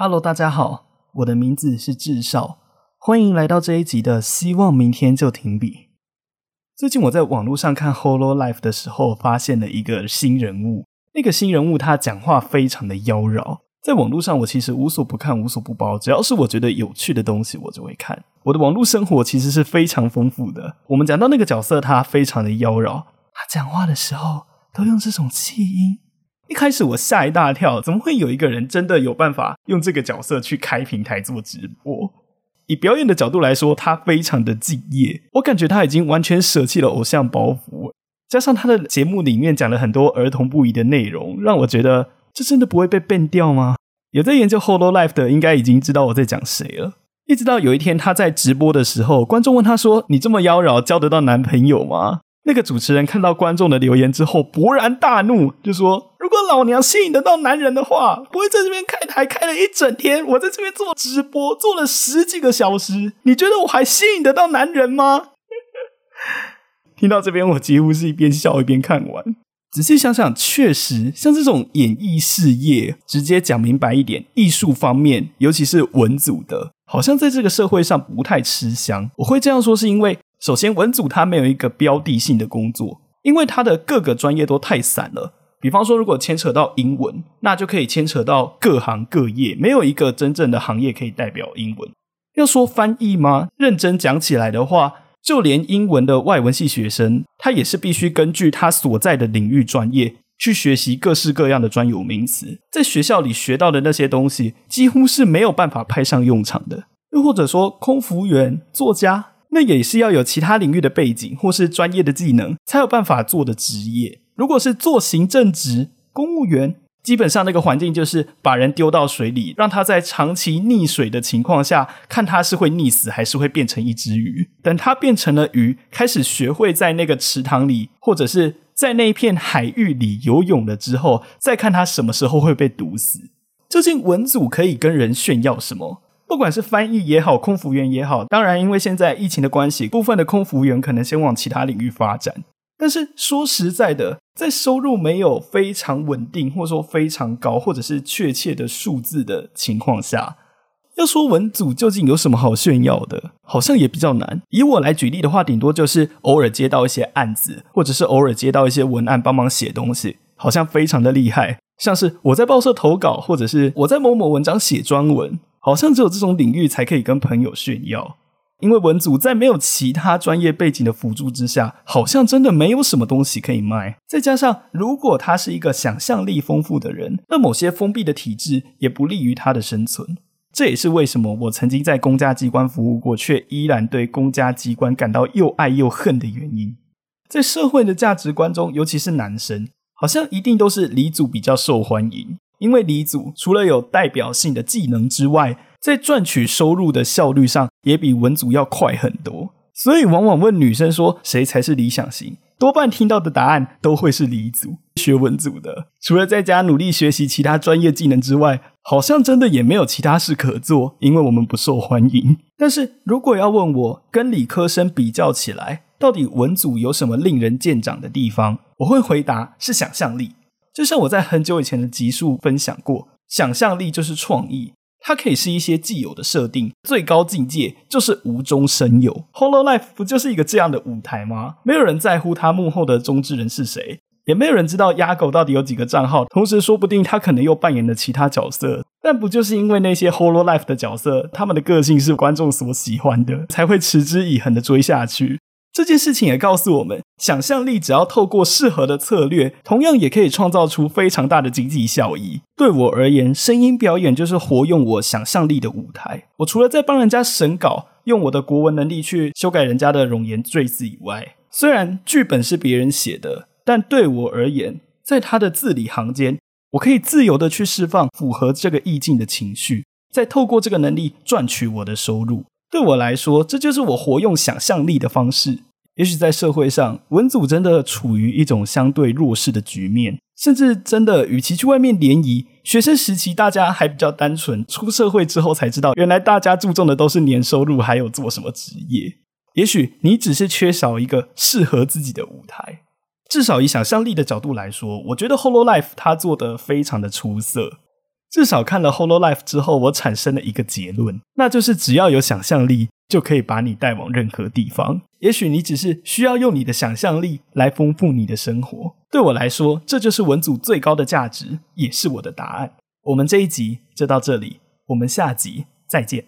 Hello，大家好，我的名字是智少，欢迎来到这一集的希望明天就停笔。最近我在网络上看《Holo Life》的时候，发现了一个新人物。那个新人物他讲话非常的妖娆，在网络上我其实无所不看、无所不包，只要是我觉得有趣的东西，我就会看。我的网络生活其实是非常丰富的。我们讲到那个角色，他非常的妖娆，他讲话的时候都用这种气音。一开始我吓一大跳，怎么会有一个人真的有办法用这个角色去开平台做直播？以表演的角度来说，他非常的敬业，我感觉他已经完全舍弃了偶像包袱，加上他的节目里面讲了很多儿童不宜的内容，让我觉得这真的不会被 ban 掉吗？有在研究《Holo Life》的，应该已经知道我在讲谁了。一直到有一天他在直播的时候，观众问他说：“你这么妖娆，交得到男朋友吗？”那个主持人看到观众的留言之后，勃然大怒，就说：“如果老娘吸引得到男人的话，不会在这边开台开了一整天，我在这边做直播做了十几个小时，你觉得我还吸引得到男人吗？”听到这边，我几乎是一边笑一边看完。仔细想想，确实像这种演艺事业，直接讲明白一点，艺术方面，尤其是文组的，好像在这个社会上不太吃香。我会这样说，是因为。首先，文组它没有一个标的性的工作，因为它的各个专业都太散了。比方说，如果牵扯到英文，那就可以牵扯到各行各业，没有一个真正的行业可以代表英文。要说翻译吗？认真讲起来的话，就连英文的外文系学生，他也是必须根据他所在的领域专业去学习各式各样的专有名词。在学校里学到的那些东西，几乎是没有办法派上用场的。又或者说，空服员、作家。那也是要有其他领域的背景或是专业的技能，才有办法做的职业。如果是做行政职、公务员，基本上那个环境就是把人丢到水里，让他在长期溺水的情况下，看他是会溺死还是会变成一只鱼。等他变成了鱼，开始学会在那个池塘里或者是在那一片海域里游泳了之后，再看他什么时候会被毒死。究竟文组可以跟人炫耀什么？不管是翻译也好，空服员也好，当然，因为现在疫情的关系，部分的空服员可能先往其他领域发展。但是说实在的，在收入没有非常稳定，或者说非常高，或者是确切的数字的情况下，要说文组究竟有什么好炫耀的，好像也比较难。以我来举例的话，顶多就是偶尔接到一些案子，或者是偶尔接到一些文案帮忙写东西，好像非常的厉害。像是我在报社投稿，或者是我在某某文章写专文。好像只有这种领域才可以跟朋友炫耀，因为文组在没有其他专业背景的辅助之下，好像真的没有什么东西可以卖。再加上，如果他是一个想象力丰富的人，那某些封闭的体制也不利于他的生存。这也是为什么我曾经在公家机关服务过，却依然对公家机关感到又爱又恨的原因。在社会的价值观中，尤其是男生，好像一定都是理组比较受欢迎。因为理组除了有代表性的技能之外，在赚取收入的效率上也比文组要快很多。所以往往问女生说谁才是理想型，多半听到的答案都会是理组。学文组的，除了在家努力学习其他专业技能之外，好像真的也没有其他事可做，因为我们不受欢迎。但是如果要问我跟理科生比较起来，到底文组有什么令人见长的地方，我会回答是想象力。就像我在很久以前的集数分享过，想象力就是创意，它可以是一些既有的设定，最高境界就是无中生有。Hollow Life 不就是一个这样的舞台吗？没有人在乎他幕后的中之人是谁，也没有人知道鸭狗到底有几个账号，同时说不定他可能又扮演了其他角色。但不就是因为那些 Hollow Life 的角色，他们的个性是观众所喜欢的，才会持之以恒的追下去。这件事情也告诉我们，想象力只要透过适合的策略，同样也可以创造出非常大的经济效益。对我而言，声音表演就是活用我想象力的舞台。我除了在帮人家审稿，用我的国文能力去修改人家的冗言赘字以外，虽然剧本是别人写的，但对我而言，在他的字里行间，我可以自由的去释放符合这个意境的情绪，再透过这个能力赚取我的收入。对我来说，这就是我活用想象力的方式。也许在社会上，文组真的处于一种相对弱势的局面，甚至真的与其去外面联谊，学生时期大家还比较单纯，出社会之后才知道，原来大家注重的都是年收入，还有做什么职业。也许你只是缺少一个适合自己的舞台。至少以想象力的角度来说，我觉得《Hololive》它做的非常的出色。至少看了《Hololive》之后，我产生了一个结论，那就是只要有想象力。就可以把你带往任何地方。也许你只是需要用你的想象力来丰富你的生活。对我来说，这就是文组最高的价值，也是我的答案。我们这一集就到这里，我们下集再见。